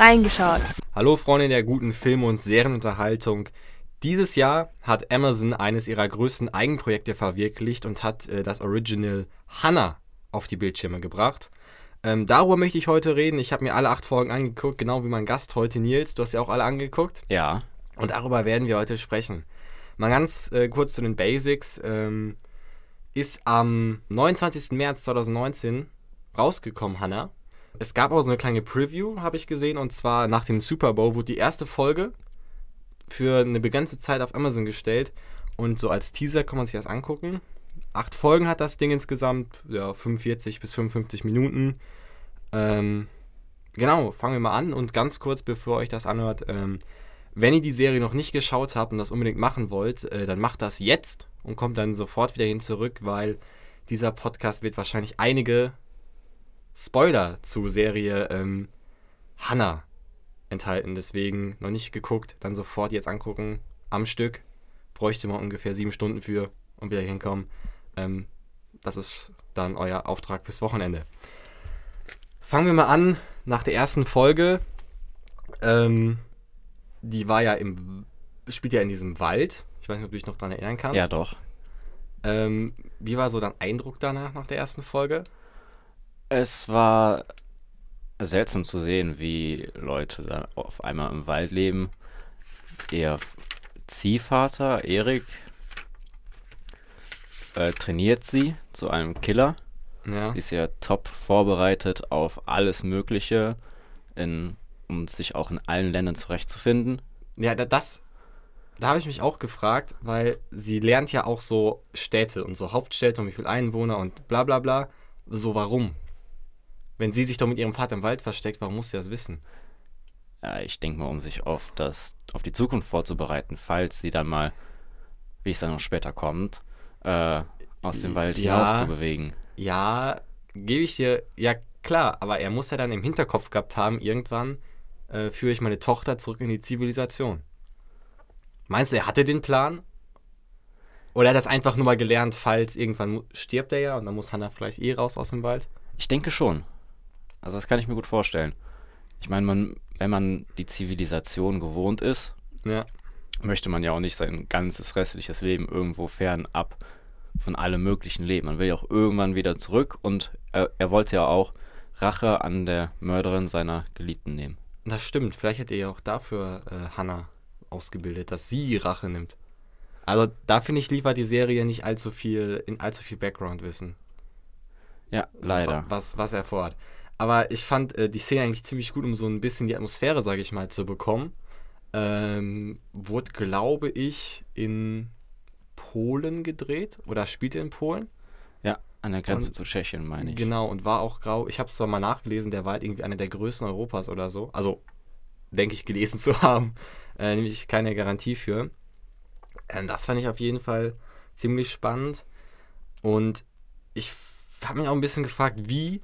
reingeschaut. Hallo Freunde der guten Film- und Serienunterhaltung. Dieses Jahr hat Amazon eines ihrer größten Eigenprojekte verwirklicht und hat äh, das Original Hannah auf die Bildschirme gebracht. Ähm, darüber möchte ich heute reden. Ich habe mir alle acht Folgen angeguckt, genau wie mein Gast heute, Nils. Du hast ja auch alle angeguckt. Ja. Und darüber werden wir heute sprechen. Mal ganz äh, kurz zu den Basics. Ähm, ist am 29. März 2019 rausgekommen, Hannah. Es gab auch so eine kleine Preview, habe ich gesehen, und zwar nach dem Super Bowl wurde die erste Folge für eine begrenzte Zeit auf Amazon gestellt und so als Teaser kann man sich das angucken. Acht Folgen hat das Ding insgesamt, ja, 45 bis 55 Minuten. Ähm, genau, fangen wir mal an und ganz kurz, bevor euch das anhört, ähm, wenn ihr die Serie noch nicht geschaut habt und das unbedingt machen wollt, äh, dann macht das jetzt und kommt dann sofort wieder hin zurück, weil dieser Podcast wird wahrscheinlich einige Spoiler zu Serie ähm, Hannah enthalten. Deswegen noch nicht geguckt, dann sofort jetzt angucken. Am Stück. Bräuchte man ungefähr sieben Stunden für und wieder hinkommen. Ähm, das ist dann euer Auftrag fürs Wochenende. Fangen wir mal an nach der ersten Folge. Ähm, die war ja im, spielt ja in diesem Wald. Ich weiß nicht, ob du dich noch daran erinnern kannst. Ja, doch. Ähm, wie war so dein Eindruck danach, nach der ersten Folge? Es war seltsam zu sehen, wie Leute da auf einmal im Wald leben. Ihr Ziehvater, Erik, äh, trainiert sie zu einem Killer. Ja. Ist ja top vorbereitet auf alles Mögliche, in, um sich auch in allen Ländern zurechtzufinden. Ja, da- das, da habe ich mich auch gefragt, weil sie lernt ja auch so Städte und so Hauptstädte und wie viele Einwohner und bla bla bla. So warum? Wenn sie sich doch mit ihrem Vater im Wald versteckt, warum muss sie das wissen? Ja, ich denke mal, um sich auf, das, auf die Zukunft vorzubereiten, falls sie dann mal, wie es dann noch später kommt, äh, aus dem Wald Ja. hinaus zu bewegen. Ja, gebe ich dir, ja klar, aber er muss ja dann im Hinterkopf gehabt haben, irgendwann äh, führe ich meine Tochter zurück in die Zivilisation. Meinst du, er hatte den Plan? Oder hat er das einfach nur mal gelernt, falls irgendwann stirbt er ja und dann muss Hannah vielleicht eh raus aus dem Wald? Ich denke schon. Also das kann ich mir gut vorstellen. Ich meine, man, wenn man die Zivilisation gewohnt ist, Ja. möchte man ja auch nicht sein ganzes restliches Leben irgendwo fernab von allem möglichen leben. Man will ja auch irgendwann wieder zurück und er, er wollte ja auch Rache an der Mörderin seiner Geliebten nehmen. Das stimmt. Vielleicht hätte er ja auch dafür äh, Hannah ausgebildet, dass sie Rache nimmt. Also da finde ich, liefert die Serie nicht allzu viel, in allzu viel Background-Wissen. Ja, So, leider. Was, was er vorhat. Aber ich fand äh, die Szene eigentlich ziemlich gut, um so ein bisschen die Atmosphäre, sage ich mal, zu bekommen. Ähm, wurde, glaube ich, in Polen gedreht oder spielte in Polen. Ja, an der Grenze Und- zu Tschechien, meine ich. Genau, und war auch grau. Ich habe es zwar mal nachgelesen, der war halt irgendwie einer der größten Europas oder so. Also, denke ich, gelesen zu haben. Äh, nämlich keine Garantie für. Ähm, das fand ich auf jeden Fall ziemlich spannend. Und ich habe mich auch ein bisschen gefragt, wie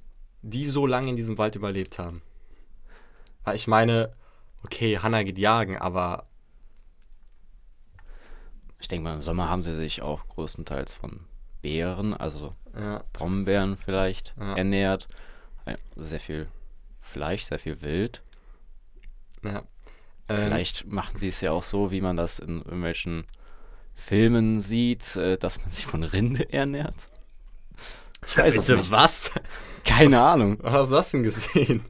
die so lange in diesem Wald überlebt haben. Weil ich meine, okay, Hannah geht jagen, aber Ich denke mal, im Sommer haben sie sich auch größtenteils von Beeren, also ja, Brombeeren vielleicht, Ja. ernährt. Sehr viel Fleisch, sehr viel Wild. ja. Ähm, Vielleicht machen sie es ja auch so, wie man das in irgendwelchen Filmen sieht, äh, dass man sich von Rinde ernährt. Ich weiß es bitte, nicht. was? Keine Ahnung. Was hast du das denn gesehen?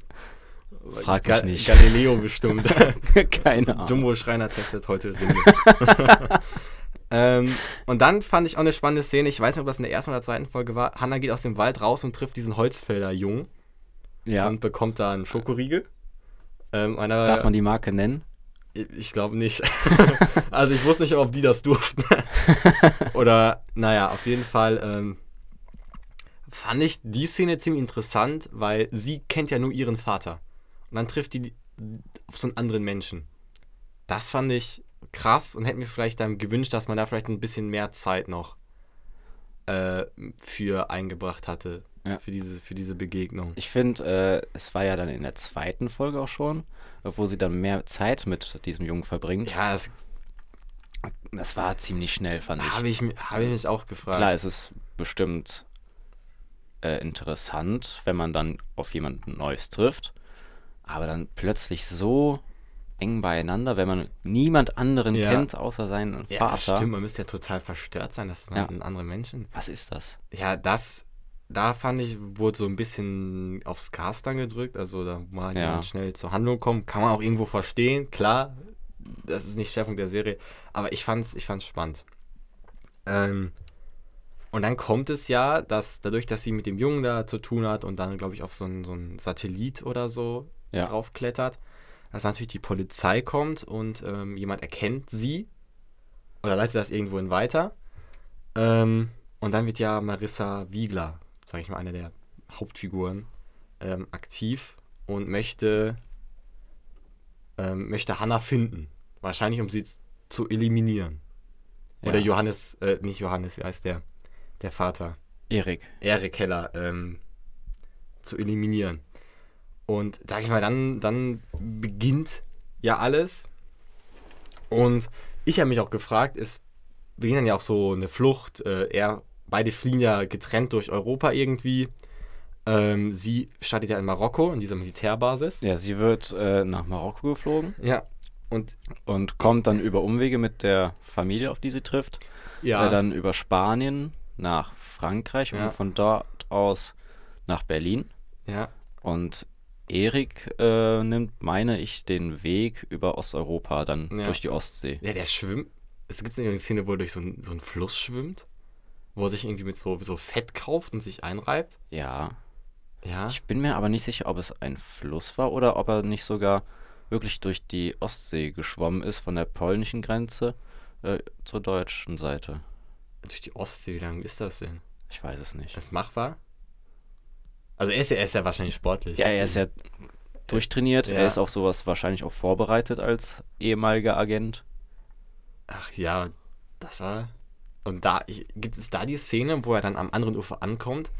Frag mich Ga- nicht. Galileo bestimmt. Keine Ahnung. Jumbo Schreiner testet heute ähm, und dann fand ich auch eine spannende Szene. Ich weiß nicht, ob das in der ersten oder zweiten Folge war. Hannah geht aus dem Wald raus und trifft diesen Holzfälder Jungen Ja, und bekommt da einen Schokoriegel. Ähm, einer, darf man die Marke nennen? ich ich glaube nicht. also ich wusste nicht, ob die das durften. Oder, naja, auf jeden Fall ähm, fand ich die Szene ziemlich interessant, weil sie kennt ja nur ihren Vater. Und dann trifft die auf so einen anderen Menschen. Das fand ich krass und hätte mir vielleicht dann gewünscht, dass man da vielleicht ein bisschen mehr Zeit noch äh, für eingebracht hatte. Ja. Für, diese, für diese Begegnung. Ich finde, äh, es war ja dann in der zweiten Folge auch schon, wo sie dann mehr Zeit mit diesem Jungen verbringt. Ja, das Das war ziemlich schnell, fand ich. habe ich, hab ich mich auch gefragt. Klar, es ist bestimmt äh, interessant, wenn man dann auf jemanden Neues trifft. aber dann plötzlich so eng beieinander, wenn man niemand anderen Ja. kennt außer seinen Ja, Vater. das stimmt. Man müsste ja total verstört sein, dass man Ja. einen anderen Menschen. Was ist das? Ja, das, da fand ich, wurde so ein bisschen aufs Gas dann gedrückt. Also da mal Ja. jemand schnell zur Handlung kommen. Kann man auch irgendwo verstehen, klar. Das ist nicht Schärfung der Serie. Aber ich fand's, ich fand's spannend. Ähm, und dann kommt es ja, dass dadurch, dass sie mit dem Jungen da zu tun hat und dann, glaube ich, auf so einen so einen Satellit oder so Ja. draufklettert, dass natürlich die Polizei kommt und ähm, jemand erkennt sie oder leitet das irgendwohin weiter. Ähm, und dann wird ja Marissa Wiegler, sage ich mal, eine der Hauptfiguren, ähm, aktiv und möchte, ähm, möchte Hannah finden. Wahrscheinlich, um sie zu eliminieren. Oder Ja. Johannes, äh, nicht Johannes, wie heißt der? Der Vater. Erik. Erik Heller ähm, zu eliminieren. Und sag ich mal, dann, dann beginnt ja alles. Und ich habe mich auch gefragt, es beginnt dann ja auch so eine Flucht. Äh, er, beide fliehen ja getrennt durch Europa irgendwie. Ähm, sie startet ja in Marokko, in dieser Militärbasis. Ja, sie wird äh, nach Marokko geflogen Ja. Und und kommt dann über Umwege mit der Familie, auf die sie trifft, ja, äh, dann über Spanien nach Frankreich Ja. und von dort aus nach Berlin. ja, Und Erik äh, nimmt, meine ich, den Weg über Osteuropa, dann Ja. durch die Ostsee. ja, der schwimmt. Es gibt eine Szene, wo er durch so, einen- so einen Fluss schwimmt, wo er sich irgendwie mit so, so Fett kauft und sich einreibt. Ja. Ja. Ich bin mir aber nicht sicher, ob es ein Fluss war oder ob er nicht sogar wirklich durch die Ostsee geschwommen ist, von der polnischen Grenze äh, zur deutschen Seite. Durch die Ostsee, wie lang ist das denn? Ich weiß es nicht. Ist machbar? Also er ist ja, er ist ja wahrscheinlich sportlich. Ja, er ist ja durchtrainiert. Ja. Er ist auf sowas wahrscheinlich auch vorbereitet als ehemaliger Agent. Ach ja, das war. Und da gibt es da die Szene, wo er dann am anderen Ufer ankommt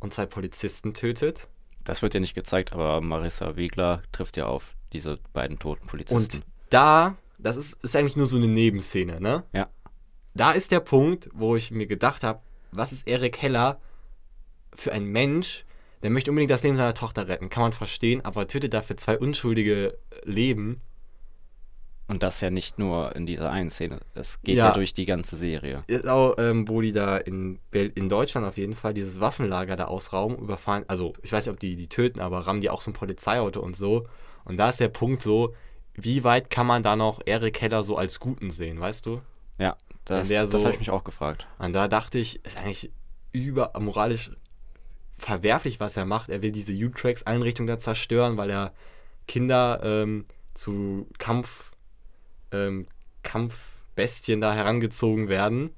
und zwei Polizisten tötet. Das wird ja nicht gezeigt, aber Marissa Wiegler trifft ja auf diese beiden toten Polizisten. Und da, das ist, ist eigentlich nur so eine Nebenszene, ne? Ja. Da ist der Punkt, wo ich mir gedacht habe, was ist Erik Heller für ein Mensch, der möchte unbedingt das Leben seiner Tochter retten. Kann man verstehen, aber tötet dafür zwei unschuldige Leben. Und das ja nicht nur in dieser einen Szene. Das geht Ja. ja, durch die ganze Serie. Ist auch, ähm, wo die da in, in Deutschland auf jeden Fall dieses Waffenlager da ausrauben, überfahren. Also, ich weiß nicht, ob die die töten, aber rammen die auch so ein Polizeiauto und so. Und da ist der Punkt so, wie weit kann man da noch Erik Heller so als Guten sehen, weißt du? Ja, das, das so- habe ich mich auch gefragt. Und da dachte ich, ist eigentlich über moralisch verwerflich, was er macht. Er will diese U-Tracks-Einrichtung da zerstören, weil er Kinder ähm, zu Kampf, ähm, Kampfbestien da herangezogen werden.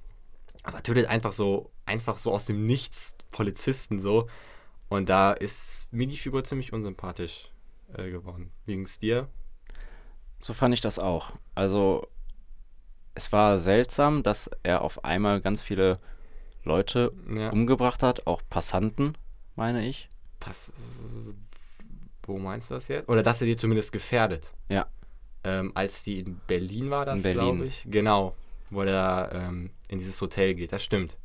Aber tötet einfach so, einfach so aus dem Nichts Polizisten so. Und da ist mir die Figur ziemlich unsympathisch äh, geworden. Wie ging's dir? So fand ich das auch. Also, es war seltsam, dass er auf einmal ganz viele Leute Ja. umgebracht hat, auch Passanten, meine ich. Pass. Wo meinst du das jetzt? Oder dass er die zumindest gefährdet. Ja. Ähm, als die in Berlin war, das In Berlin. glaube ich. Genau. Wo er ähm, in dieses Hotel geht. Das stimmt.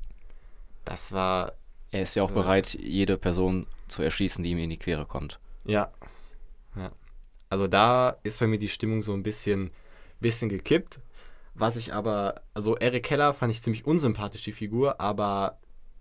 Das war. Er ist ja auch bereit, jede Person zu erschießen, die ihm in die Quere kommt. Ja. Ja. Also da ist bei mir die Stimmung so ein bisschen, bisschen gekippt. Was ich aber. Also Eric Keller fand ich ziemlich unsympathisch, die Figur. Aber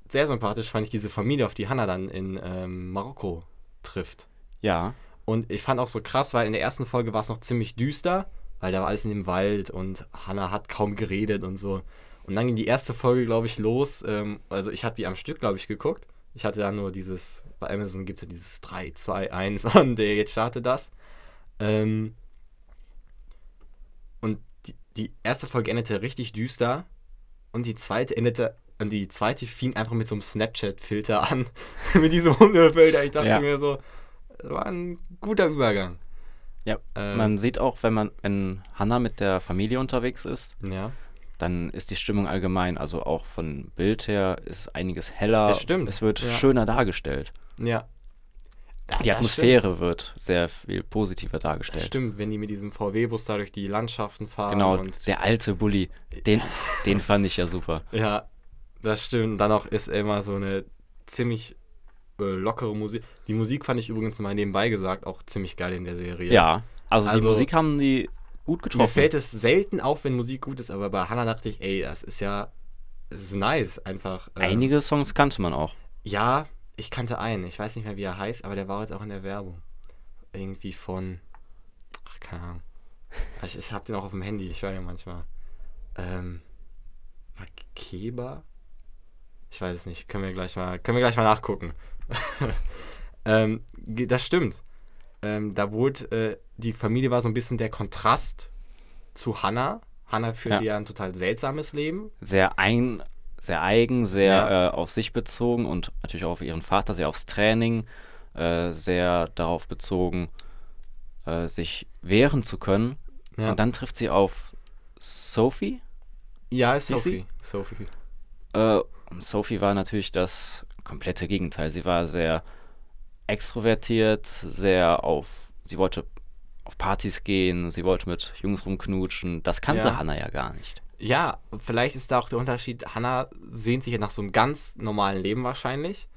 sehr sympathisch fand ich diese Familie, auf die Hannah dann in ähm, Marokko trifft. Ja, Und ich fand auch so krass, weil in der ersten Folge war es noch ziemlich düster, weil da war alles in dem Wald und Hannah hat kaum geredet und so. Und dann ging die erste Folge, glaube ich, los. Ähm, also ich hatte die am Stück, glaube ich, geguckt. Ich hatte da nur dieses, bei Amazon gibt es ja dieses 3, 2, 1 und äh, jetzt startet das. Ähm, die, erste Folge endete richtig düster und die zweite endete, und die zweite fing einfach mit so einem Snapchat-Filter an. mit diesem Hundefilter. Ich dachte Ja. mir so, das war ein guter Übergang. ja. Ähm, Man sieht auch, wenn man, wenn Hannah mit der Familie unterwegs ist, Ja. dann ist die Stimmung allgemein, also auch von Bild her, ist einiges heller. Das stimmt, Es wird ja. schöner dargestellt. Ja. Da- Die Atmosphäre wird sehr viel positiver Stimmt. Das dargestellt. stimmt, wenn die mit diesem VW-Bus da durch die Landschaften fahren. Genau, Und, der alte Bulli, den, den fand ich ja super. ja, das stimmt. Dann auch ist immer so eine ziemlich äh, lockere Musik. Die Musik fand ich übrigens mal nebenbei gesagt auch ziemlich geil in der Serie. Ja, also, die Also- Musik haben die gut Mir getroffen. fällt es selten auf, wenn Musik gut ist, aber bei Hannah dachte ich, ey, das ist ja, das ist nice, einfach. ähm, Einige Songs kannte man auch. Ja, ich kannte einen. Ich weiß nicht mehr, wie er heißt, aber der war jetzt auch in der Werbung. Irgendwie von. Ach, keine Ahnung. Ich, ich hab den auch auf dem Handy, ich höre den manchmal. Ähm. Makeba? Ich weiß es nicht. Können wir gleich mal, können wir gleich mal nachgucken. ähm, das stimmt. Ähm, da wurde, äh, die Familie war so ein bisschen der Kontrast zu Hannah. Hannah führte Ja. ja ein total seltsames Leben. Sehr ein, sehr eigen, sehr Ja. äh, auf sich bezogen und natürlich auch auf ihren Vater, sehr aufs Training, äh, sehr darauf bezogen, äh, sich wehren zu können. Ja, Und dann trifft sie auf Sophie. ja ist Sophie. Sophie. Äh, und Sophie war natürlich das komplette Gegenteil. Sie war sehr extrovertiert, sehr auf, sie wollte auf Partys gehen, sie wollte mit Jungs rumknutschen. Das kannte Ja. Hannah ja gar nicht. Ja, vielleicht ist da auch der Unterschied. Hannah sehnt sich ja nach so einem ganz normalen Leben wahrscheinlich.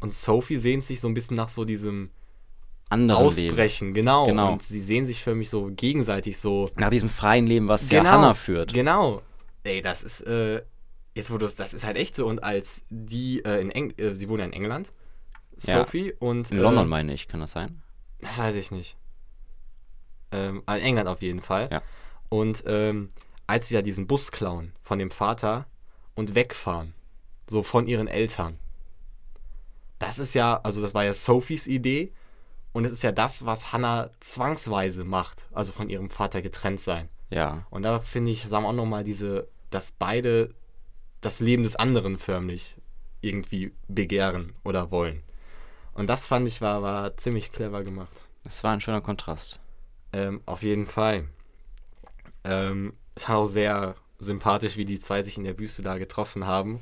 Und Sophie sehnt sich so ein bisschen nach so diesem Anderen Leben. Ausbrechen, genau. Genau. Und sie sehen sich für mich so gegenseitig so. Nach diesem freien Leben, was ja Genau, Hannah führt. Genau. Ey, das ist, äh, jetzt wo du es, das ist halt echt so. Und als die äh, in Eng äh, sie wohnen ja in England, Ja. Sophie, und. In äh, London meine ich, kann das sein? Das weiß ich nicht. Ähm, aber in England auf jeden Fall. Ja. Und ähm, als sie da diesen Bus klauen von dem Vater und wegfahren, so von ihren Eltern. Das ist ja, also das war ja Sophies Idee und es ist ja das, was Hannah zwangsweise macht, also von ihrem Vater getrennt sein. Ja. Und da finde ich, sagen wir auch nochmal diese, dass beide das Leben des anderen förmlich irgendwie begehren oder wollen. Und das fand ich war, war ziemlich clever gemacht. Das war ein schöner Kontrast. Ähm, auf jeden Fall. Ähm, es war auch sehr sympathisch, wie die zwei sich in der Wüste da getroffen haben.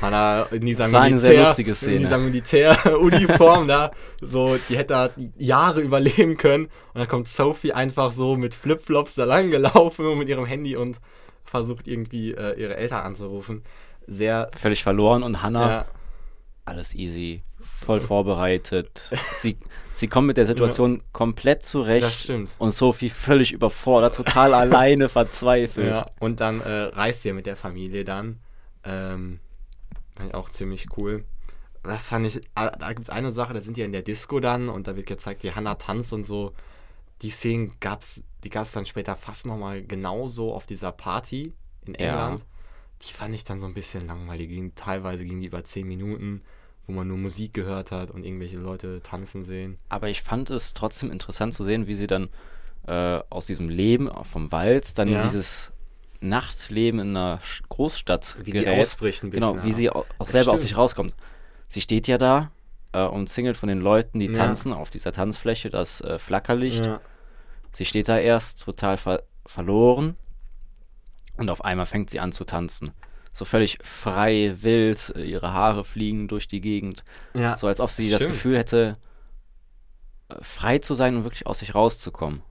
Hannah in dieser Das war eine sehr lustige Szene. In dieser Militäruniform da, so, die hätte da Jahre überleben können. Und dann kommt Sophie einfach so mit Flipflops da lang gelaufen und mit ihrem Handy und versucht irgendwie äh, ihre Eltern anzurufen. Sehr, Völlig verloren und Hannah, ja, alles easy, voll vorbereitet. sie, sie kommt mit der Situation komplett zurecht. das stimmt. Und Sophie völlig überfordert, total alleine, verzweifelt. Ja, und dann äh, reist ihr mit der Familie dann. Ähm, fand ich auch ziemlich cool. Das fand ich, ah, da gibt es eine Sache, da sind die in der Disco dann und da wird gezeigt, wie Hannah tanzt und so. Die Szenen gab's, die gab es dann später fast nochmal genauso auf dieser Party in Ja. Die fand ich dann so ein bisschen langweilig. Ging, teilweise ging die über 10 Minuten, wo man nur Musik gehört hat und irgendwelche Leute tanzen sehen. Aber ich fand es trotzdem interessant zu sehen, wie sie dann äh, aus diesem Leben vom Wald dann Ja. in dieses Nachtleben in einer Großstadt Wie gerät. ausbricht ein bisschen. Genau, wie ja. sie au- auch selber aus sich rauskommt. Sie steht ja da äh, umzingelt von den Leuten, die Ja. tanzen auf dieser Tanzfläche, das äh, Flackerlicht. Sie steht da erst total ver verloren und auf einmal fängt sie an zu tanzen. So völlig frei, wild, ihre Haare fliegen durch die Gegend. Ja. So als ob sie das Stimmt. Gefühl hätte, äh, frei zu sein und wirklich aus sich rauszukommen.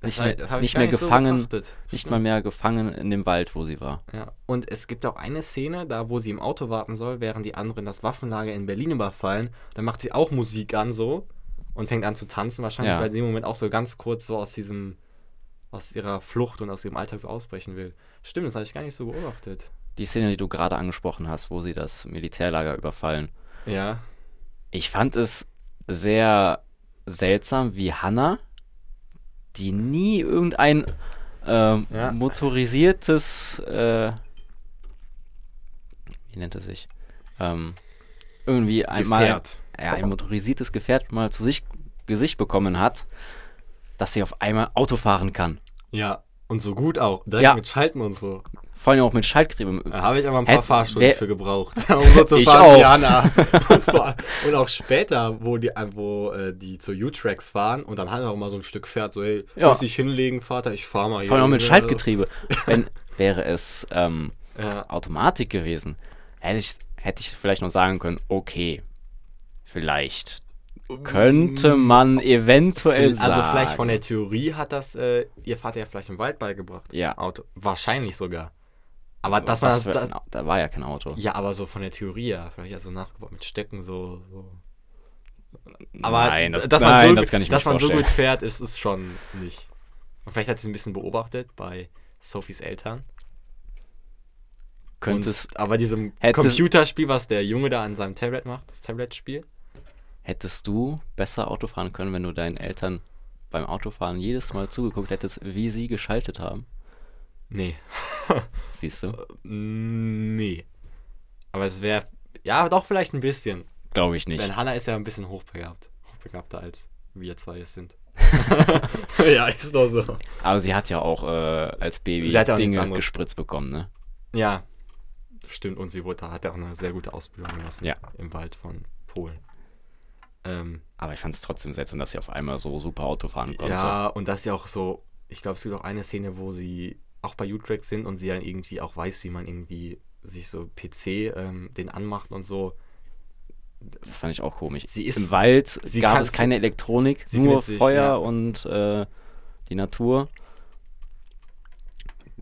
Das Nicht das ich nicht mehr nicht so gefangen, betrachtet. nicht mal mehr gefangen in dem Wald, wo sie war. Ja, und es gibt auch eine Szene, da wo sie im Auto warten soll, während die anderen das Waffenlager in Berlin überfallen. Dann macht sie auch Musik an so und fängt an zu tanzen, wahrscheinlich, Ja. weil sie im Moment auch so ganz kurz so aus diesem, aus ihrer Flucht und aus ihrem Alltag so ausbrechen will. Stimmt, das habe ich gar nicht so beobachtet. Die Szene, die du gerade angesprochen hast, wo sie das Militärlager überfallen. Ja. Ich fand es sehr seltsam, wie Hannah, die nie irgendein ähm, Ja. motorisiertes, äh, wie nennt es sich, ähm, irgendwie einmal Gefährt. ja, ein motorisiertes Gefährt mal zu sich Gesicht bekommen hat, dass sie auf einmal Auto fahren kann. Ja. Und so gut auch. Direkt Ja. mit Schalten und so. Vor allem auch mit Schaltgetriebe. Da habe ich aber ein paar Hätt- Fahrstunden für gebraucht, um so zu Ich fahren auch. Hannah. Und, auch später, wo die, wo, äh, die zu U-Tracks fahren und dann Hannah auch mal so ein Stück fährt, so, hey, Ja. muss ich hinlegen, Vater, ich fahr mal hier. Vor allem auch mit Ja. Schaltgetriebe. Wenn, wäre es ähm, Ja. Automatik gewesen, hätte ich, hätte ich vielleicht noch sagen können, okay, vielleicht könnte man eventuell also sagen. vielleicht von der Theorie hat das äh, ihr Vater ja vielleicht im Wald beigebracht. Ja. Auto. Wahrscheinlich sogar. Aber das war das, für da, war ja kein Auto. Ja, aber so von der Theorie ja. Vielleicht also nachgebaut mit Stecken so. so. Aber nein, das, dass man, nein, so, das kann ich dass man so gut fährt, ist es schon nicht. Und vielleicht hat sie ein bisschen beobachtet bei Sophies Eltern. Könntest, aber diesem Computerspiel, was der Junge da an seinem Tablet macht, das Tablet-Spiel. Hättest du besser Auto fahren können, wenn du deinen Eltern beim Autofahren jedes Mal zugeguckt hättest, wie sie geschaltet haben? Nee. Siehst du? nee. Aber es wäre, ja, doch vielleicht ein bisschen. Glaube ich nicht. Denn Hannah ist ja ein bisschen hochbegabt. Hochbegabter als wir zwei es sind. ja, ist doch so. Aber sie hat ja auch äh, als Baby ja Dinge gespritzt bekommen, ne? Ja, stimmt. Und sie wurde, hat ja auch eine sehr gute Ausbildung genossen. Ja. Im Wald von Polen. Ähm, Aber ich fand es trotzdem seltsam, dass sie auf einmal so super Auto fahren konnte. ja, und das ist ja auch so, ich glaube, es gibt auch eine Szene, wo sie auch bei U-Track sind und sie dann irgendwie auch weiß, wie man irgendwie sich so PC ähm, den anmacht und so. Das fand ich auch komisch. Sie ist- Im Wald sie gab es keine Elektronik, sie nur findet sich, Feuer ja. und äh, die Natur.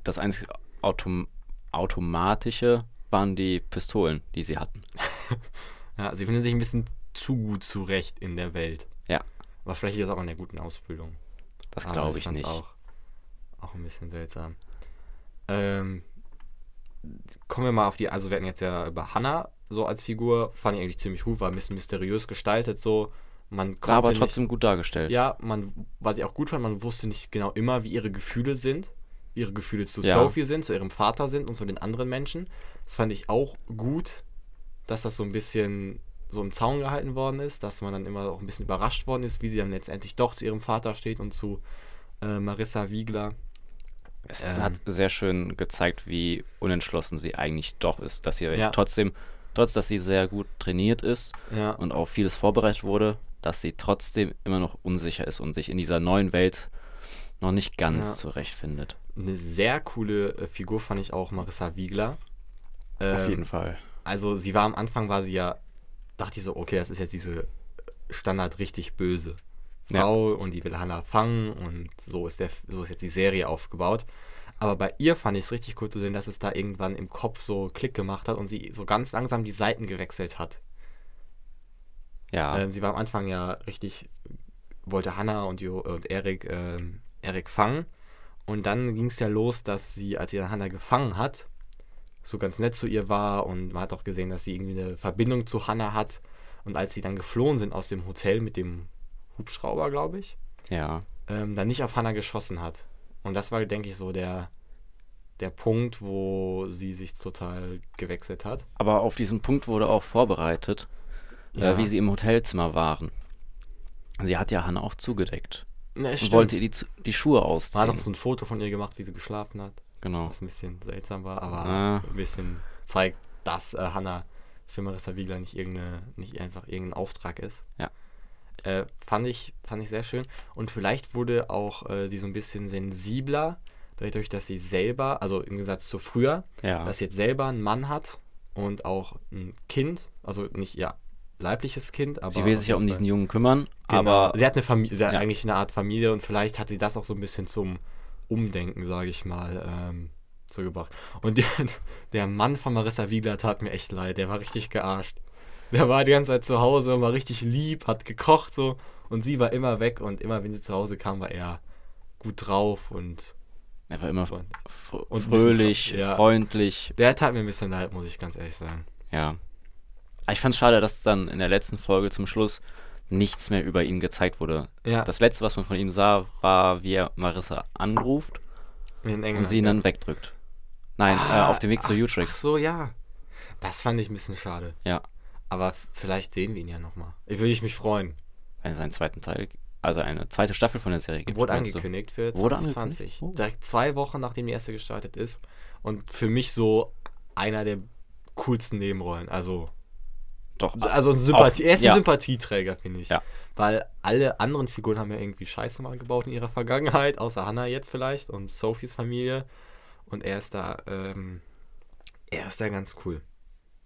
Das einzige Autom automatische waren die Pistolen, die sie hatten. Ja, sie findet sich ein bisschen zu gut zurecht in der Welt. Ja. Aber vielleicht ist das auch in der guten Ausbildung. Das Aber glaube ich fand's nicht. Auch, auch ein bisschen seltsam. Ähm, kommen wir mal auf die, also wir hatten jetzt ja über Hannah so als Figur, fand ich eigentlich ziemlich gut, war ein bisschen mysteriös gestaltet so. Man konnte War aber nicht- trotzdem gut dargestellt. Ja, man, was ich auch gut fand, man wusste nicht genau immer, wie ihre Gefühle sind. Wie ihre Gefühle zu Ja. Sophie sind, zu ihrem Vater sind und zu den anderen Menschen. Das fand ich auch gut, dass das so ein bisschen so im Zaun gehalten worden ist, dass man dann immer auch ein bisschen überrascht worden ist, wie sie dann letztendlich doch zu ihrem Vater steht und zu äh, Marissa Wiegler. Es Ähm. hat sehr schön gezeigt, wie unentschlossen sie eigentlich doch ist. Dass sie Ja. trotzdem, trotz dass sie sehr gut trainiert ist Ja, und auf vieles vorbereitet wurde, dass sie trotzdem immer noch unsicher ist und sich in dieser neuen Welt noch nicht ganz Ja. zurechtfindet. eine sehr coole äh, Figur fand ich auch Marissa Wiegler. Auf Ähm, jeden Fall. Also sie war am Anfang, war sie ja, dachte ich so, okay, das ist jetzt diese Standard richtig böse Ja. Frau und die will Hannah fangen und so ist der, so ist jetzt die Serie aufgebaut. Aber bei ihr fand ich es richtig cool zu sehen, dass es da irgendwann im Kopf so Klick gemacht hat und sie so ganz langsam die Seiten gewechselt hat. Ja, Ähm, sie war am Anfang ja richtig, wollte Hannah und, jo, und Erik, ähm, Erik fangen. Und dann ging es ja los, dass sie, als sie dann Hannah gefangen hat, so ganz nett zu ihr war und man hat auch gesehen, dass sie irgendwie eine Verbindung zu Hannah hat. Und als sie dann geflohen sind aus dem Hotel mit dem Hubschrauber, glaube ich, ja. ähm, dann nicht auf Hannah geschossen hat. Und das war, denke ich, so der, der Punkt, wo sie sich total gewechselt hat. Aber auf diesen Punkt wurde auch vorbereitet, Ja. äh, wie sie im Hotelzimmer waren. Sie hat ja Hannah auch zugedeckt Ne, und stimmt. wollte ihr die, die Schuhe Man hat ausziehen. auch so ein Foto von ihr gemacht, wie sie geschlafen hat. Genau. Was ein bisschen seltsam war, aber Ah. ein bisschen zeigt, dass äh, Hannah für Marissa Wiegler nicht, irgendeine, nicht einfach irgendein Auftrag ist. Ja. Äh, fand, ich, fand ich sehr schön. Und vielleicht wurde auch äh, sie so ein bisschen sensibler, dadurch, dass sie selber, also im Gegensatz zu früher, Ja. dass sie jetzt selber einen Mann hat und auch ein Kind, also nicht ihr leibliches Kind, aber. sie will sich ja um diesen Jungen kümmern, Genau. aber sie hat eine Familie, sie hat Ja. eigentlich eine Art Familie und vielleicht hat sie das auch so ein bisschen zum Umdenken, sage ich mal, ähm, so gebracht. Und die, der Mann von Marissa Wiegler tat mir echt leid, der war richtig gearscht. Der war die ganze Zeit zu Hause und war richtig lieb, hat gekocht so und sie war immer weg und immer wenn sie zu Hause kam, war er gut drauf und er war immer Und fröhlich, ja. freundlich. Der tat mir ein bisschen leid, muss ich ganz ehrlich sagen. Ja. Aber ich fand es schade, dass dann in der letzten Folge zum Schluss nichts mehr über ihn gezeigt wurde. Ja, Das letzte, was man von ihm sah, war, wie er Marissa anruft England. und sie ihn ja. dann wegdrückt. Nein, äh, Ah, auf dem Weg zu ach- Ach Utrix. so, ja. Das fand ich ein bisschen schade. Ja, Aber vielleicht sehen wir ihn ja nochmal. Würde ich mich freuen. wenn es einen zweiten Teil, also eine zweite Staffel von der Serie gibt. Wurde angekündigt für Wurde 2020. angekündigt? Oh. Direkt zwei Wochen, nachdem die erste gestartet ist. Und für mich so einer der coolsten Nebenrollen. Also, Doch, also ein Sympathie, auch, er ist ein ja. Sympathieträger, finde ich. Ja. Weil alle anderen Figuren haben ja irgendwie Scheiße mal gebaut in ihrer Vergangenheit, außer Hannah jetzt vielleicht und Sophies Familie. Und er ist da, ähm, er ist da ganz cool.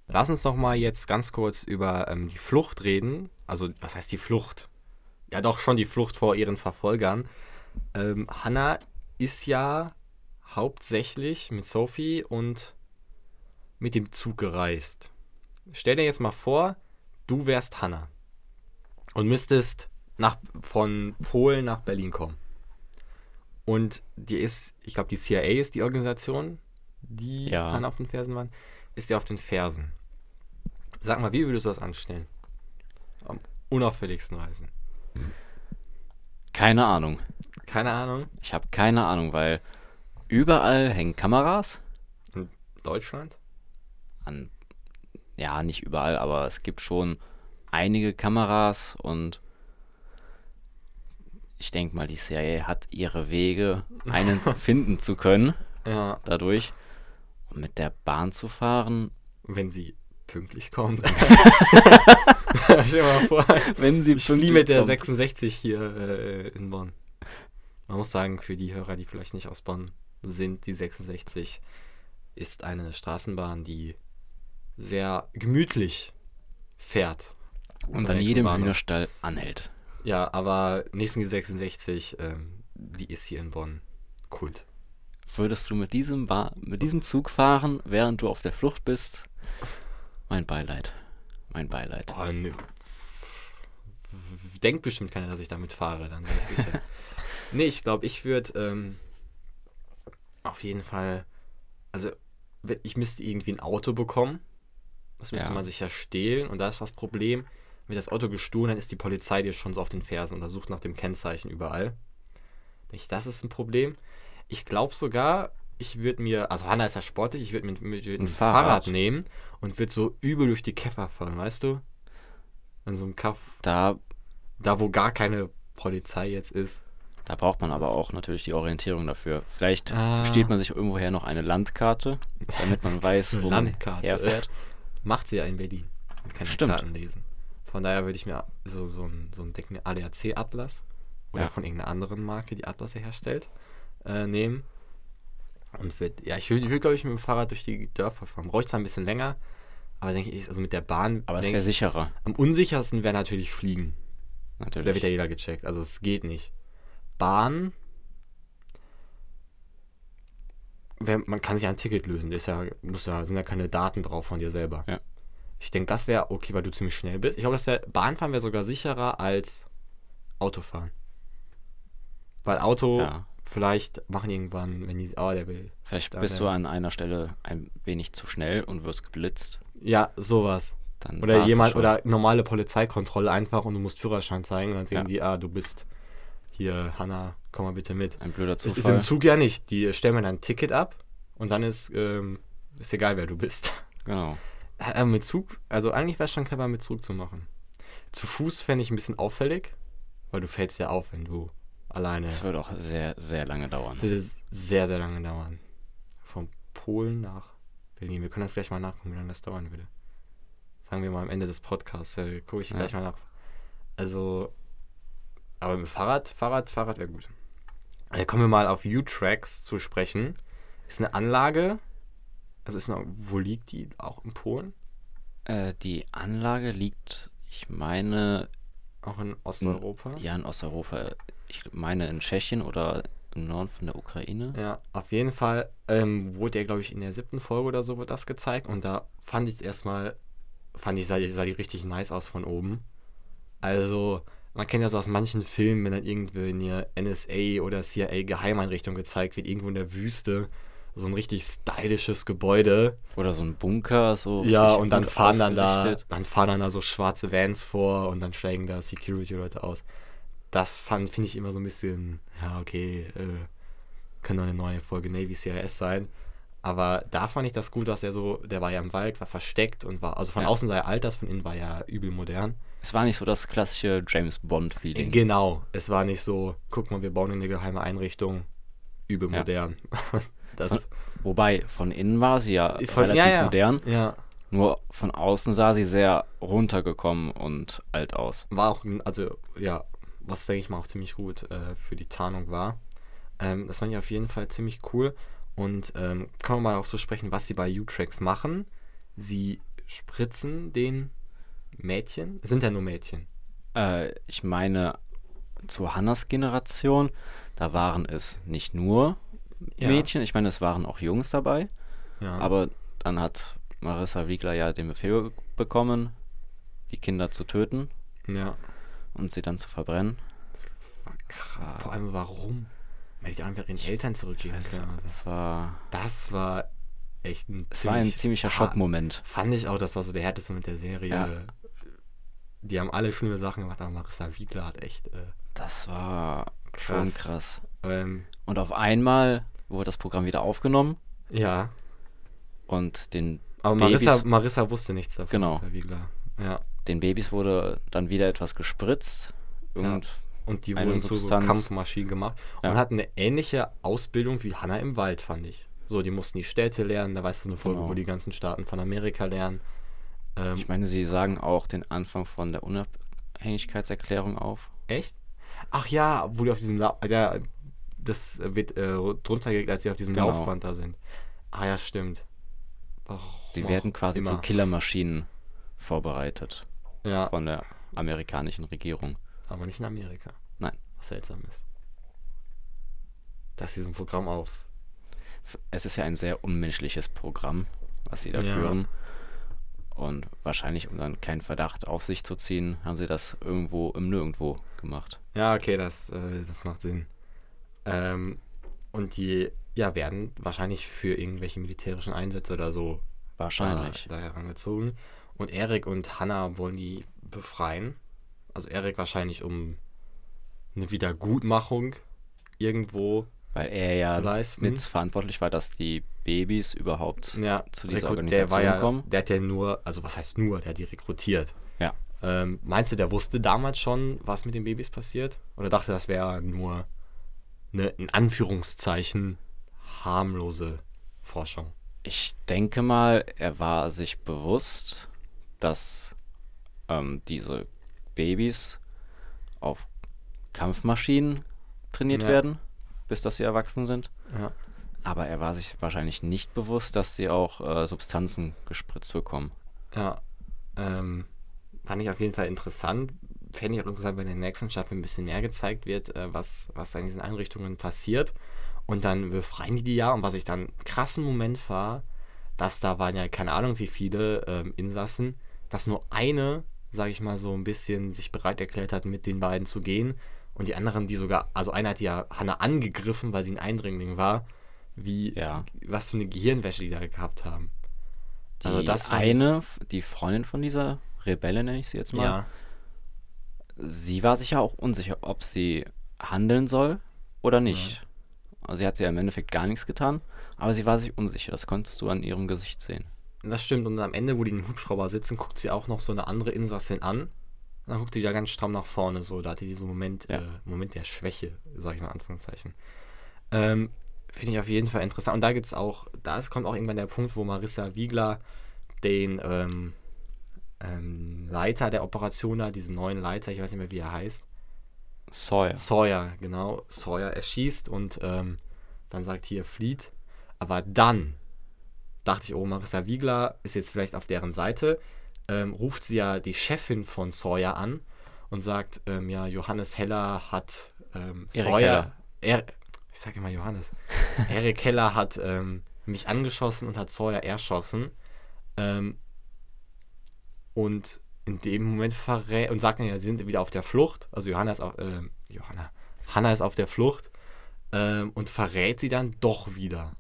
Lass uns doch mal jetzt ganz kurz über ähm, die Flucht reden. Also, was heißt die Flucht? Ja, doch schon die Flucht vor ihren Verfolgern. Ähm, Hannah ist ja hauptsächlich mit Sophie und mit dem Zug gereist. Stell dir jetzt mal vor, du wärst Hannah. und müsstest nach, von Polen nach Berlin kommen. Und die ist, ich glaube, die CIA ist die Organisation, die Ja. Hannah auf den Fersen waren, ist dir auf den Fersen. Sag mal, wie würdest du das anstellen? Am unauffälligsten Reisen. Keine Ahnung. Keine Ahnung. Ich habe keine Ahnung, weil überall hängen Kameras. Deutschland? An, ja, nicht überall, aber es gibt schon einige Kameras und ich denke mal, die CIA hat ihre Wege, einen finden zu können Ja. dadurch. Und mit der Bahn zu fahren, Wenn sie pünktlich kommt. Stell dir mal vor, wenn sie ich fliege mit der 66 hier äh, in Bonn. Man muss sagen, für die Hörer, die vielleicht nicht aus Bonn sind, die 66 ist eine Straßenbahn, die sehr gemütlich fährt. und an jedem Bahnhof. Hühnerstall anhält. Ja, aber nächsten 66, ähm, die ist hier in Bonn Kult. Würdest du mit diesem, ba mit diesem Zug fahren, während du auf der Flucht bist? Mein Beileid. Mein Beileid. Oh, ne. Denkt bestimmt keiner, dass ich damit fahre, dann bin ich sicher. nee, ich glaube, ich würde ähm, auf jeden Fall, also ich müsste irgendwie ein Auto bekommen. Das müsste Ja. man sich ja stehlen und da ist das Problem, wenn das Auto gestohlen, dann ist die Polizei dir schon so auf den Fersen und da sucht nach dem Kennzeichen überall. Das ist ein Problem. Ich glaube sogar, ich würde mir, also Hanna ist ja sportlich, ich würde mir, mir würd ein, Ein Fahrrad. Fahrrad. nehmen und würde so übel durch die Käfer fahren, weißt du? An so einem Kaff, Da, da wo gar keine Polizei jetzt ist. da braucht man aber auch natürlich die Orientierung dafür. Vielleicht Ah. steht man sich irgendwoher noch eine Landkarte, damit man weiß, wo man herfährt. Macht sie ja in Berlin. Man kann Stimmt. Karten lesen. Von daher würde ich mir so, so ein, so ein Decken ADAC-Atlas oder Ja. von irgendeiner anderen Marke, die Atlasse herstellt, äh, nehmen. Und würd, ja, ich würde, würd, glaube ich, mit dem Fahrrad durch die Dörfer fahren. Brauche ich zwar ein bisschen länger, aber denke ich, also mit der Bahn. Aber es wäre ich, sicherer, am unsichersten wäre natürlich Fliegen. Da wird natürlich. ja jeder gecheckt. Also es geht nicht. Bahn. Wer, man kann sich ein Ticket lösen. Ist ja, muss ja, sind ja keine Daten drauf von dir selber. Ja. Ich denke, das wäre okay, weil du ziemlich schnell bist. Ich glaube, dass der Bahnfahren wäre sogar sicherer als Autofahren. Weil Auto Ja. vielleicht machen irgendwann, wenn die. Oh, der will. Vielleicht bist du wär- an einer Stelle ein wenig zu schnell und wirst geblitzt. Ja, sowas. Dann Oder jemand, oder normale Polizeikontrolle einfach und du musst Führerschein zeigen und dann sehen Ja. die, ah, du bist hier, Hanna, komm mal bitte mit. ein blöder Es ist Zufall. im Zug ja nicht. Die stellen mir dann ein Ticket ab und dann ist, ähm, ist egal, wer du bist. Genau. Äh, mit Zug, also eigentlich wäre es schon clever, mit Zug zu machen. Zu Fuß fände ich ein bisschen auffällig, weil du fällst ja auf, wenn du alleine. Es wird auch sehr, sehr lange dauern. Das würde sehr, sehr lange dauern. Von Polen nach Berlin. Wir können das gleich mal nachgucken, wie lange das dauern würde. Sagen wir mal am Ende des Podcasts. Äh, Gucke ich Ja. gleich mal nach. Also, aber mit Fahrrad, Fahrrad, Fahrrad wäre gut. Äh, kommen wir mal auf U-Tracks zu sprechen. Ist eine Anlage. Also ist eine, wo liegt die? Auch in Polen? Äh, die Anlage liegt, ich meine, Auch in Osteuropa? ja in Osteuropa. Ich meine in Tschechien oder im Norden von der Ukraine. Ja, auf jeden Fall ähm, wurde ja, glaube ich, in der siebten Folge oder so wird das gezeigt und da fand ich es erstmal, fand ich, sah, sah die richtig nice aus von oben. Also, man kennt ja so aus manchen Filmen, wenn dann irgendwo in der NSA oder CIA Geheimeinrichtung gezeigt wird, irgendwo in der Wüste, so ein richtig stylisches Gebäude. Oder so ein Bunker, so. Ja, und dann fahren dann da, dann fahren dann da so schwarze Vans vor und dann steigen da Security-Leute aus. Das fand, finde ich immer so ein bisschen, ja, okay, äh, kann doch eine neue Folge Navy CIS sein. Aber da fand ich das gut, dass er so, der war ja im Wald, war versteckt und war, also von Ja. außen sah er alt, das von innen war ja übel modern. Es war nicht so das klassische James Bond-Feeling. Genau, es war nicht so, guck mal, wir bauen eine geheime Einrichtung, übel Ja. modern. das Wobei, von innen war sie ja von, relativ ja, ja, modern. Ja, Nur von außen sah sie sehr runtergekommen und alt aus. war auch, also ja, was denke ich mal auch ziemlich gut äh, für die Tarnung war. Ähm, das fand ich auf jeden Fall ziemlich cool. Und ähm, kann man mal auch so sprechen, was sie bei U-Tracks machen. Sie spritzen den Mädchen, es sind ja nur Mädchen. Äh, ich meine, zu Hannas Generation, da waren es nicht nur Ja. Mädchen, ich meine, es waren auch Jungs dabei. Ja. Aber dann hat Marissa Wiegler ja den Befehl bekommen, die Kinder zu töten. ja. und sie dann zu verbrennen. War krass. Vor allem warum? Weil die einfach ihren Eltern zurückgeben Das, können. das war, Das war echt ein es war ein ziemlicher Schockmoment. Fand ich auch, das war so der härteste mit der Serie. Ja. Die haben alle schlimme Sachen gemacht, aber Marissa Wiedler hat echt. Äh, Das war schon Krass. krass. ähm, Und auf einmal wurde das Programm wieder aufgenommen ja, und den, aber Babys- Marissa, Marissa wusste nichts davon. Genau. Ja. den Babys wurde dann wieder etwas gespritzt. Und Und die wurden zu so. Kampfmaschinen gemacht Ja. und hatten eine ähnliche Ausbildung wie Hannah im Wald, fand ich. So, die mussten die Städte lernen, da weißt du eine Folge, Genau. wo die ganzen Staaten von Amerika lernen. Ähm, ich meine, sie sagen auch den Anfang von der Unabhängigkeitserklärung auf. echt? Ach ja, wo die auf diesem La ja, das wird äh, drunter gelegt, als sie auf diesem Genau. Laufband da sind. Ah ja, stimmt. Warum Sie werden quasi zu immer. Killermaschinen vorbereitet Ja, von der amerikanischen Regierung. aber nicht in Amerika. Nein. Was seltsam ist. Dass diesem Programm auf. Es ist ja ein sehr unmenschliches Programm, was sie da Ja. führen. Und wahrscheinlich, um dann keinen Verdacht auf sich zu ziehen, haben sie das irgendwo im Nirgendwo gemacht. Ja, okay, das, äh, das macht Sinn. Ähm, und die ja, werden wahrscheinlich für irgendwelche militärischen Einsätze oder so Wahrscheinlich. Da, da herangezogen. Und Erik und Hannah wollen die befreien. Also Erik wahrscheinlich um eine Wiedergutmachung irgendwo Weil er ja zu leisten. mit verantwortlich war, dass die Babys überhaupt ja, zu dieser rekrut- Organisation der war ja, kommen. Der hat ja nur, also was heißt nur, der hat die rekrutiert. Ja. Ähm, meinst du, der wusste damals schon, was mit den Babys passiert? Oder dachte, das wäre nur eine, in Anführungszeichen, harmlose Forschung? Ich denke mal, er war sich bewusst, dass ähm, diese Babys auf Kampfmaschinen trainiert Ja. werden, bis dass sie erwachsen sind. Ja. Aber er war sich wahrscheinlich nicht bewusst, dass sie auch äh, Substanzen gespritzt bekommen. Ja, ähm, fand ich auf jeden Fall interessant. Fände ich auch interessant, wenn in der nächsten Staffel ein bisschen mehr gezeigt wird, äh, was, was in diesen Einrichtungen passiert. Und dann befreien die die ja. Und was ich dann krassen Moment war, dass da waren ja keine Ahnung wie viele ähm, Insassen, dass nur eine, sage ich mal, so ein bisschen sich bereit erklärt hat, mit den beiden zu gehen. Und die anderen, die sogar, also einer hat ja Hannah angegriffen, weil sie ein Eindringling war. Wie, Ja. was für eine Gehirnwäsche die da gehabt haben. Die Also das fand ich- eine, die Freundin von dieser Rebelle, nenne ich sie jetzt mal, Ja. sie war sich ja auch unsicher, ob sie handeln soll oder nicht. Also sie hat ja im Endeffekt gar nichts getan, aber sie war sich unsicher. Das konntest du an ihrem Gesicht sehen. Das stimmt. Und am Ende, wo die im Hubschrauber sitzen, guckt sie auch noch so eine andere Insassin an. Dann guckt sie wieder ganz stramm nach vorne. So, da hat die diesen Moment, Ja. äh, Moment der Schwäche, sage ich mal in Anführungszeichen. Ähm, Finde ich auf jeden Fall interessant. Und da gibt es auch, da kommt auch irgendwann der Punkt, wo Marissa Wiegler den ähm, ähm, Leiter der Operation da, diesen neuen Leiter, ich weiß nicht mehr, wie er heißt, Sawyer. Sawyer, genau, Sawyer erschießt und ähm, dann sagt hier flieht. Aber dann dachte ich, oh, Marissa Wiegler ist jetzt vielleicht auf deren Seite. Ähm, ruft sie ja die Chefin von Sawyer an und sagt, ähm, ja, Johannes Heller hat ähm, Sawyer. Er, ich sage immer Johannes. Erik Heller hat ähm, mich angeschossen und hat Sawyer erschossen. Ähm, und in dem Moment verrät und sagt dann ja, sie sind wieder auf der Flucht. Also Johanna ist auf, ähm, Johanna, Hanna ist auf der Flucht ähm, und verrät sie dann doch wieder.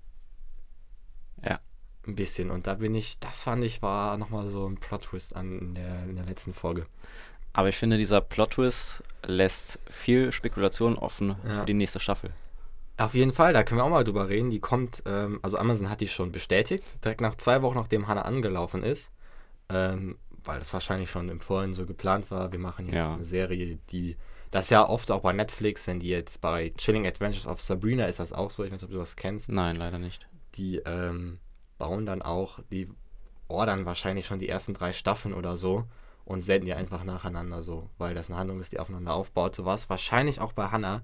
Ja. Ein bisschen. Und da bin ich, das fand ich, war nochmal so ein Plot-Twist an in der, in der letzten Folge. Aber ich finde, dieser Plot-Twist lässt viel Spekulation offen Ja. für die nächste Staffel. Auf jeden Fall, da können wir auch mal drüber reden. Die kommt, ähm, also Amazon hat die schon bestätigt, direkt nach zwei Wochen, nachdem Hannah angelaufen ist. Ähm, weil das wahrscheinlich schon im Vorhinein so geplant war. Wir machen jetzt Ja. eine Serie, die. Das ist ja oft auch bei Netflix, wenn die jetzt bei Chilling Adventures of Sabrina ist das auch so. Ich weiß nicht, ob du das kennst. Nein, leider nicht. Die ähm, bauen dann auch, die ordern wahrscheinlich schon die ersten drei Staffeln oder so und senden die einfach nacheinander so, weil das eine Handlung ist, die aufeinander aufbaut. So war es wahrscheinlich auch bei Hannah.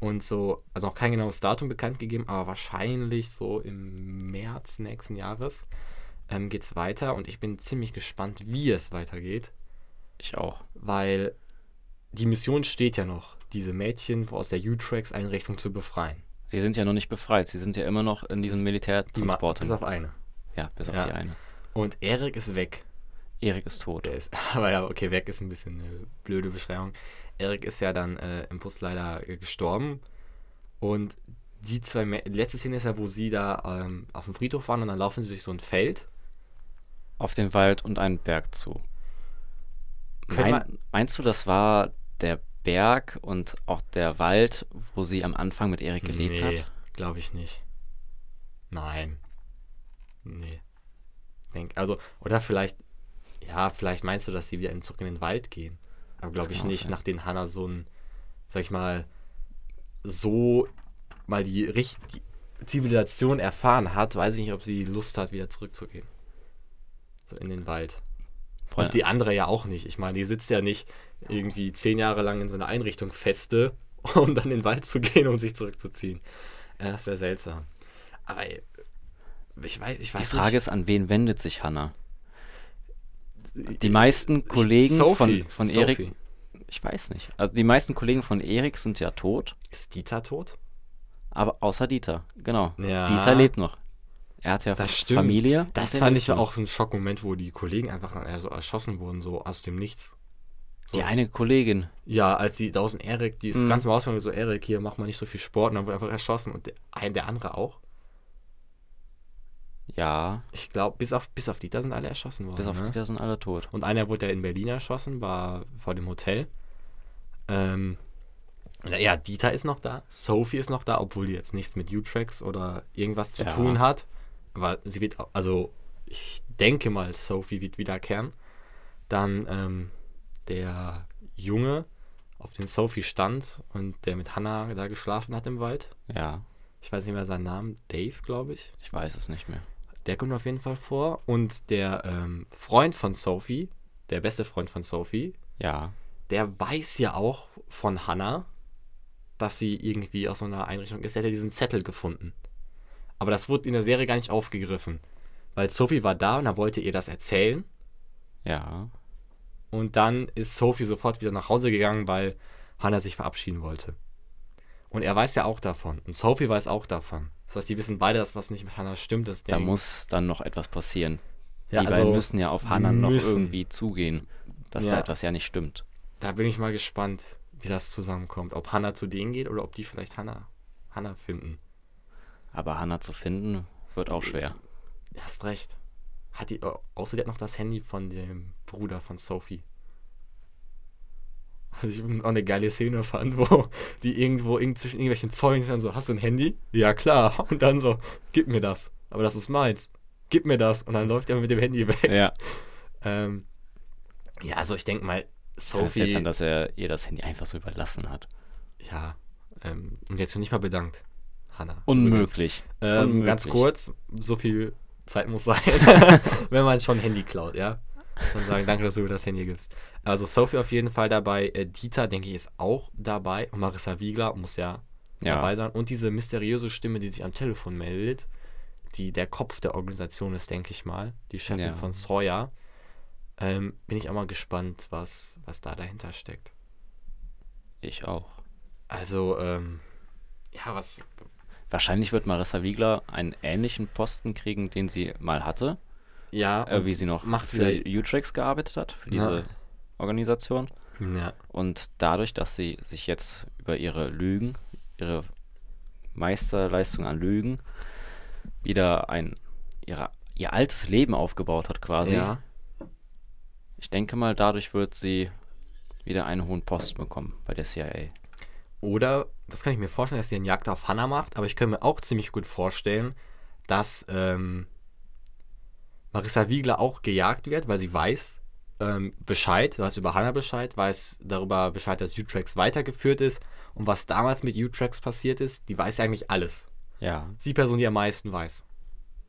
Und so, also noch kein genaues Datum bekannt gegeben, aber wahrscheinlich so im März nächsten Jahres ähm, geht es weiter und ich bin ziemlich gespannt, wie es weitergeht, Ich auch. weil die Mission steht ja noch, diese Mädchen aus der U-Trax-Einrichtung zu befreien. Sie sind ja noch nicht befreit. Sie sind ja immer noch in diesen Militärtransportern. Bis auf eine. Ja, bis auf Ja. die eine. Und Erik ist weg. Erik ist tot. Der ist, aber ja, okay, weg ist ein bisschen eine blöde Beschreibung. Erik ist ja dann äh, im Bus leider äh, gestorben. Und die zwei, die letzte Szene ist ja, wo sie da ähm, auf dem Friedhof waren und dann laufen sie durch so ein Feld. Auf den Wald und einen Berg zu. Mein, meinst du, das war der Berg und auch der Wald, wo sie am Anfang mit Erik gelebt hat? glaube ich nicht. Nein. Nee. Denk, also, oder vielleicht, ja, vielleicht meinst du, dass sie wieder zurück in den Wald gehen. Aber glaube ich nicht, sein. nachdem Hannah so ein, sag ich mal, so mal die richtige Zivilisation erfahren hat, weiß ich nicht, ob sie Lust hat, wieder zurückzugehen. So in den Wald. Und Freunde, die andere ja auch nicht. Ich meine, die sitzt ja nicht irgendwie zehn Jahre lang in so einer Einrichtung feste, um dann in den Wald zu gehen und sich zurückzuziehen. Ja, das wäre seltsam. Aber ey, ich weiß, ich weiß die Frage nicht. ist, an wen wendet sich Hannah? Die meisten Kollegen Sophie, von, von Sophie. Erik, ich weiß nicht. Also die meisten Kollegen von Erik sind ja tot, Ist Dieter tot? aber außer Dieter, genau. Ja. Dieter lebt noch. Er hat ja Das stimmt. Familie. Das fand ich ja auch so ein Schockmoment, wo die Kollegen einfach dann so erschossen wurden, so aus dem Nichts. So, Die eine Kollegin, Ja, als die draußen Erik, die ist Mhm. ganz mal rausgegangen, so Erik, hier mach mal nicht so viel Sport und dann wurde einfach erschossen und der, ein, der andere auch. ja, Ich glaube, bis auf, bis auf Dieter sind alle erschossen worden. bis auf ne? Dieter sind alle tot. Und einer wurde ja in Berlin erschossen, war vor dem Hotel. Ähm, ja, Dieter ist noch da, Sophie ist noch da, obwohl die jetzt nichts mit U-Tracks oder irgendwas zu Ja. tun hat. Aber sie wird, also ich denke mal, Sophie wird wiederkehren. Dann ähm, der Junge, auf den Sophie stand und der mit Hannah da geschlafen hat im Wald. Ja, Ich weiß nicht mehr seinen Namen, Dave, glaube ich. ich weiß es nicht mehr. Der kommt auf jeden Fall vor. Und der ähm, Freund von Sophie, der beste Freund von Sophie, Ja, der weiß ja auch von Hannah, dass sie irgendwie aus so einer Einrichtung ist. Der hat ja diesen Zettel gefunden. Aber das wurde in der Serie gar nicht aufgegriffen. Weil Sophie war da und er wollte ihr das erzählen. ja, Und dann ist Sophie sofort wieder nach Hause gegangen, weil Hannah sich verabschieden wollte. Und er weiß ja auch davon. Und Sophie weiß auch davon. Das heißt, die wissen beide, dass was nicht mit Hannah stimmt. Das da muss dann noch etwas passieren. Ja, die also, beiden müssen ja auf Hannah noch irgendwie zugehen, dass da Ja. etwas ja nicht stimmt. Da bin ich mal gespannt, wie das zusammenkommt. Ob Hannah zu denen geht oder ob die vielleicht Hannah, Hannah finden. Aber Hannah zu finden, wird auch schwer. Du hast recht. Hat die, au- außer die hat noch das Handy von dem Bruder von Sophie. Was ich auch eine geile Szene fand, wo die irgendwo irgend zwischen irgendwelchen Zeugen dann so, hast du ein Handy? Ja, klar. Und dann so, gib mir das. Aber das ist meins. Gib mir das. Und dann läuft er mit dem Handy weg. Ja, Ähm, ja, also ich denke mal, kann es Sophie. jetzt sein, dass er ihr das Handy einfach so überlassen hat. ja, ähm, und jetzt noch nicht mal bedankt. Hannah. Unmöglich. Ähm, Unmöglich. ganz kurz, so viel Zeit muss sein, wenn man schon Handy klaut, ja. Und sagen, danke, dass du mir das Handy gibst. Also Sophie auf jeden Fall dabei, äh, Dieter, denke ich, ist auch dabei. Und Marissa Wiegler muss ja, Ja. dabei sein. Und diese mysteriöse Stimme, die sich am Telefon meldet, die der Kopf der Organisation ist, denke ich mal. Die Chefin Ja. von Sawyer. Ähm, bin ich auch mal gespannt, was, was da dahinter steckt. Ich auch. Also, ähm, ja, was, Wahrscheinlich wird Marissa Wiegler einen ähnlichen Posten kriegen, den sie mal hatte, ja, äh, wie sie noch macht für Utrex gearbeitet hat, für Ja. diese Organisation. ja, Und dadurch, dass sie sich jetzt über ihre Lügen, ihre Meisterleistung an Lügen, wieder ein ihre, ihr altes Leben aufgebaut hat quasi. ja, Ich denke mal, dadurch wird sie wieder einen hohen Posten bekommen bei der CIA. Oder, das kann ich mir vorstellen, dass sie einen Jagd auf Hannah macht, aber ich könnte mir auch ziemlich gut vorstellen, dass ähm, Marissa Wiegler auch gejagt wird, weil sie weiß ähm, Bescheid, weiß über Hannah Bescheid, weiß darüber Bescheid, dass Utrex weitergeführt ist und was damals mit Utrex passiert ist, die weiß eigentlich alles. Ja, Die Person, die am meisten weiß.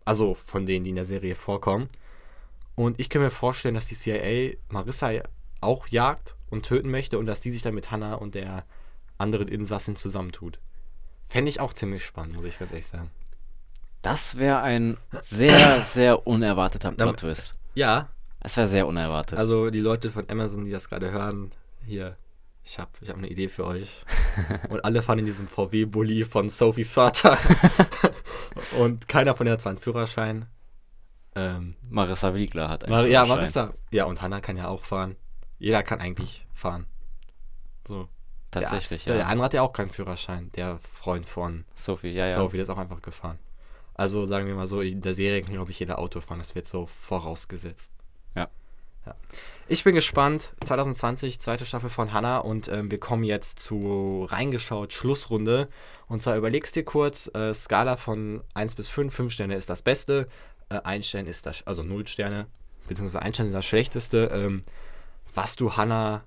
Also von denen, die in der Serie vorkommen. Und ich kann mir vorstellen, dass die CIA Marissa auch jagt und töten möchte und dass die sich dann mit Hannah und der anderen Insassin zusammentut. Fände ich auch ziemlich spannend, muss ich ganz ehrlich sagen. das wäre ein sehr, sehr unerwarteter Plot-Twist. Ja, Das wäre sehr unerwartet. also die Leute von Amazon, die das gerade hören, hier, ich habe ich hab eine Idee für euch. Und alle fahren in diesem VW-Bully von Sophies Vater. und keiner von denen hat zwar einen Führerschein. Ähm, Marissa Wiegler hat einen Mar ja, Führerschein. Marissa. Ja, und Hannah kann ja auch fahren. Jeder kann eigentlich fahren. So. Tatsächlich, der, ja. Der andere hat ja auch keinen Führerschein, der Freund von Sophie, ja, ja. Sophie, der ist auch einfach gefahren. Also sagen wir mal so, in der Serie kann, glaube ich, jeder Auto fahren. Das wird so vorausgesetzt. Ja. ja. Ich bin gespannt. 2020, zweite Staffel von Hannah und ähm, wir kommen jetzt zu reingeschaut, Schlussrunde. Und zwar überlegst dir kurz, äh, Skala von 1 bis 5, 5 Sterne ist das Beste, äh, 1 Stern ist das, also 0 Sterne, beziehungsweise 1 Stern ist das Schlechteste, ähm, was du Hannah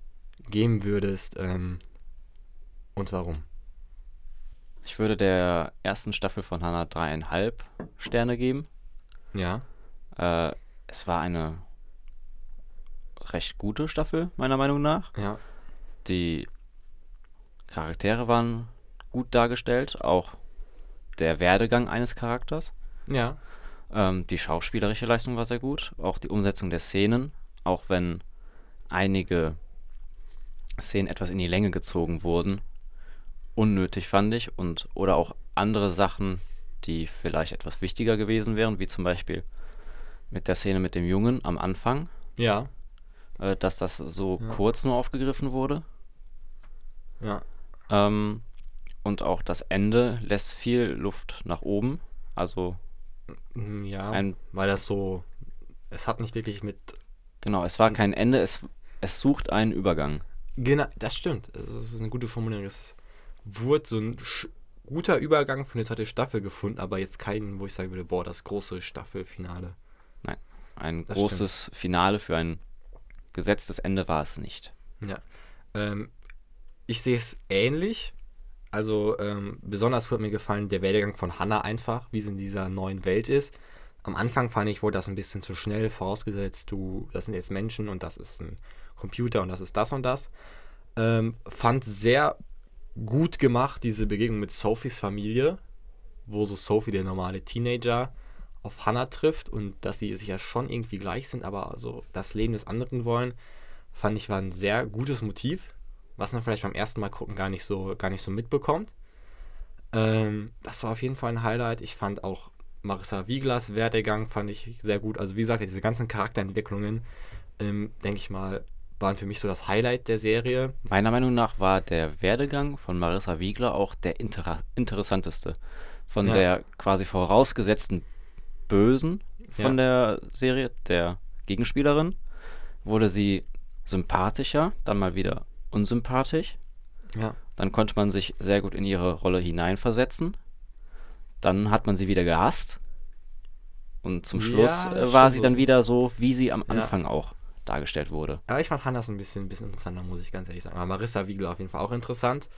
geben würdest ähm, und warum. Ich würde der ersten Staffel von Hannah dreieinhalb Sterne geben. Ja. Äh, es war eine recht gute Staffel, meiner Meinung nach. Ja. Die Charaktere waren gut dargestellt, auch der Werdegang eines Charakters. Ja. Ähm, die schauspielerische Leistung war sehr gut, auch die Umsetzung der Szenen, auch wenn einige Szenen etwas in die Länge gezogen wurden, unnötig fand ich und oder auch andere Sachen, die vielleicht etwas wichtiger gewesen wären, wie zum Beispiel mit der Szene mit dem Jungen am Anfang, Ja. äh, dass das so Ja. kurz nur aufgegriffen wurde. Ja. Ähm, und auch das Ende lässt viel Luft nach oben. Also Mm, Ja. ein, weil das so, es hat nicht wirklich mit, genau, es war kein Ende, es, es sucht einen Übergang. genau, das stimmt, das ist eine gute Formulierung, es wurde so ein sch- guter Übergang für eine zweite Staffel gefunden, aber jetzt keinen, wo ich sagen würde, boah, das große Staffelfinale. Ein Das großes Finale für ein gesetztes Ende war es nicht. Ja. Ähm, ich sehe es ähnlich. Also ähm, besonders hat mir gefallen der Werdegang von Hannah einfach, wie sie in dieser neuen Welt ist. Am Anfang fand ich, wurde das ein bisschen zu schnell vorausgesetzt, du, das sind jetzt Menschen und das ist ein Computer und das ist das und das. Ähm, fand sehr gut gemacht, diese Begegnung mit Sophies Familie, wo so Sophie, der normale Teenager, auf Hannah trifft und dass sie sich ja schon irgendwie gleich sind, aber so das Leben des anderen wollen, fand ich war ein sehr gutes Motiv, was man vielleicht beim ersten Mal gucken gar nicht so, gar nicht so mitbekommt. Ähm, das war auf jeden Fall ein Highlight. Ich fand auch Marissa Wieglas Werdegang fand ich sehr gut. Also wie gesagt, diese ganzen Charakterentwicklungen, ähm, denke ich mal, waren für mich so das Highlight der Serie. Meiner Meinung nach war der Werdegang von Marissa Wiegler auch der inter interessanteste. Von Ja. der quasi vorausgesetzten Bösen von der Serie, der Gegenspielerin, wurde sie sympathischer, dann mal wieder unsympathisch. Ja. Dann konnte man sich sehr gut in ihre Rolle hineinversetzen. Dann hat man sie wieder gehasst. Und zum Ja, Schluss das äh, war sie so. dann wieder so, wie sie am Ja. Anfang auch dargestellt wurde. Aber ich fand Hannas ein bisschen, ein bisschen interessanter, muss ich ganz ehrlich sagen. Aber Marissa Wiegler auf jeden Fall auch interessant.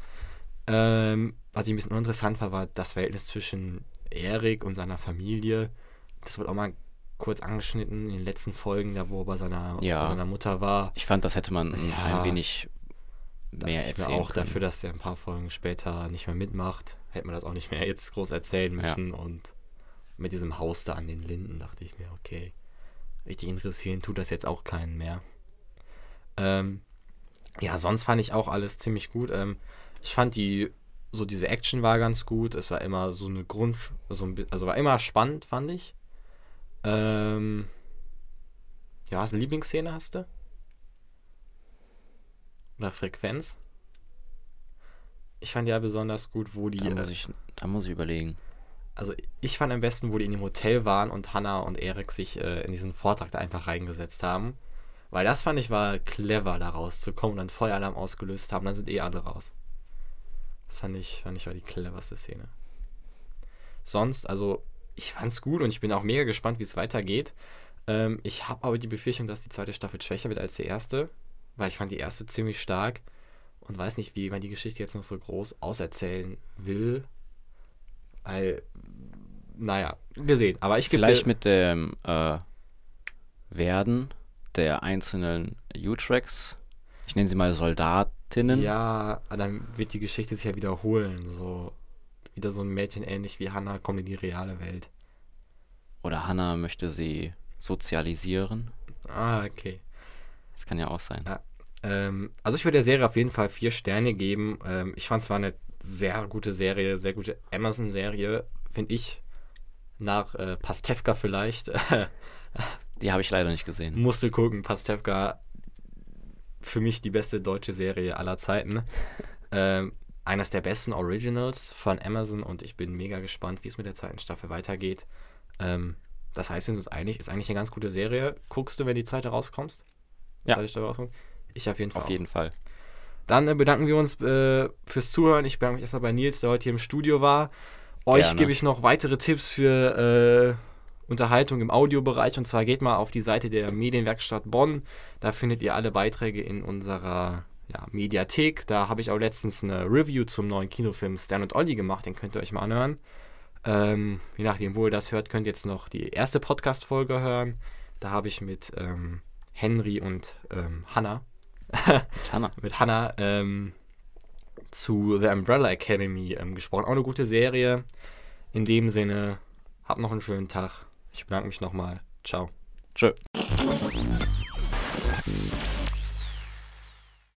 Ähm, was ich ein bisschen uninteressant war, war das Verhältnis zwischen Erik und seiner Familie. Das wird auch mal kurz angeschnitten in den letzten Folgen, da wo er bei seiner, Ja. bei seiner Mutter war. Ich fand, das hätte man Ja. ein wenig mehr dachte ich mir erzählen auch können. dafür, dass der ein paar Folgen später nicht mehr mitmacht, hätte man das auch nicht mehr jetzt groß erzählen Ja. müssen. Und mit diesem Haus da an den Linden dachte ich mir, okay, richtig interessieren tut das jetzt auch keinen mehr. Ähm, ja, sonst fand ich auch alles ziemlich gut. Ähm, ich fand die, so diese Action war ganz gut. Es war immer so eine Grund, so ein, also war immer spannend, fand ich. Ähm, ja, hast du eine Lieblingsszene hast du? Oder Frequenz? Ich fand ja besonders gut, wo die. Da muss äh, ich, da muss ich überlegen. Also ich fand am besten, wo die in dem Hotel waren und Hannah und Erik sich äh, in diesen Vortrag da einfach reingesetzt haben. Weil das fand ich war clever, da rauszukommen und dann Feueralarm ausgelöst haben, dann sind eh alle raus. Das fand ich, fand ich war die cleverste Szene. Sonst, also, ich fand's gut und ich bin auch mega gespannt, wie es weitergeht. Ähm, ich habe aber die Befürchtung, dass die zweite Staffel schwächer wird als die erste, weil ich fand die erste ziemlich stark und weiß nicht, wie man die Geschichte jetzt noch so groß auserzählen will. Weil, naja, wir sehen. Aber ich gebe Vielleicht mit dem äh, Werden der einzelnen U-Tracks, ich nenne sie mal Soldatinnen. Ja, dann wird die Geschichte sich ja wiederholen. So wieder so ein Mädchen ähnlich wie Hannah kommt in die reale Welt. Oder Hannah möchte sie sozialisieren. Ah, okay. Das kann ja auch sein. Ja. Ähm, also ich würde der Serie auf jeden Fall vier Sterne geben. Ähm, ich fand es war eine sehr gute Serie, sehr gute Amazon-Serie, finde ich. Nach äh, Pastewka vielleicht. Die habe ich leider nicht gesehen. Musste gucken, Pastewka für mich die beste deutsche Serie aller Zeiten. Ähm, eines der besten Originals von Amazon und ich bin mega gespannt, wie es mit der zweiten Staffel weitergeht. Ähm, das heißt, sind uns einig, ist eigentlich eine ganz gute Serie. Guckst du, wenn die zweite rauskommst? Ja. Zweite Staffel rauskommt? Ich auf jeden Fall. Auf auch. jeden Fall. Dann äh, bedanken wir uns äh, fürs Zuhören. Ich bedanke mich erstmal bei Nils, der heute hier im Studio war. Euch gebe ich noch weitere Tipps für äh, Unterhaltung im Audiobereich. Und zwar geht mal auf die Seite der Medienwerkstatt Bonn. Da findet ihr alle Beiträge in unserer ja, Mediathek. Da habe ich auch letztens eine Review zum neuen Kinofilm Stan und Olli gemacht. Den könnt ihr euch mal anhören. Ähm, je nachdem, wo ihr das hört, könnt ihr jetzt noch die erste Podcast-Folge hören. Da habe ich mit ähm, Henry und ähm, Hannah Hanna. mit Hannah ähm, zu The Umbrella Academy ähm, gesprochen. Auch eine gute Serie. In dem Sinne, habt noch einen schönen Tag. Ich bedanke mich nochmal. Ciao. Tschö.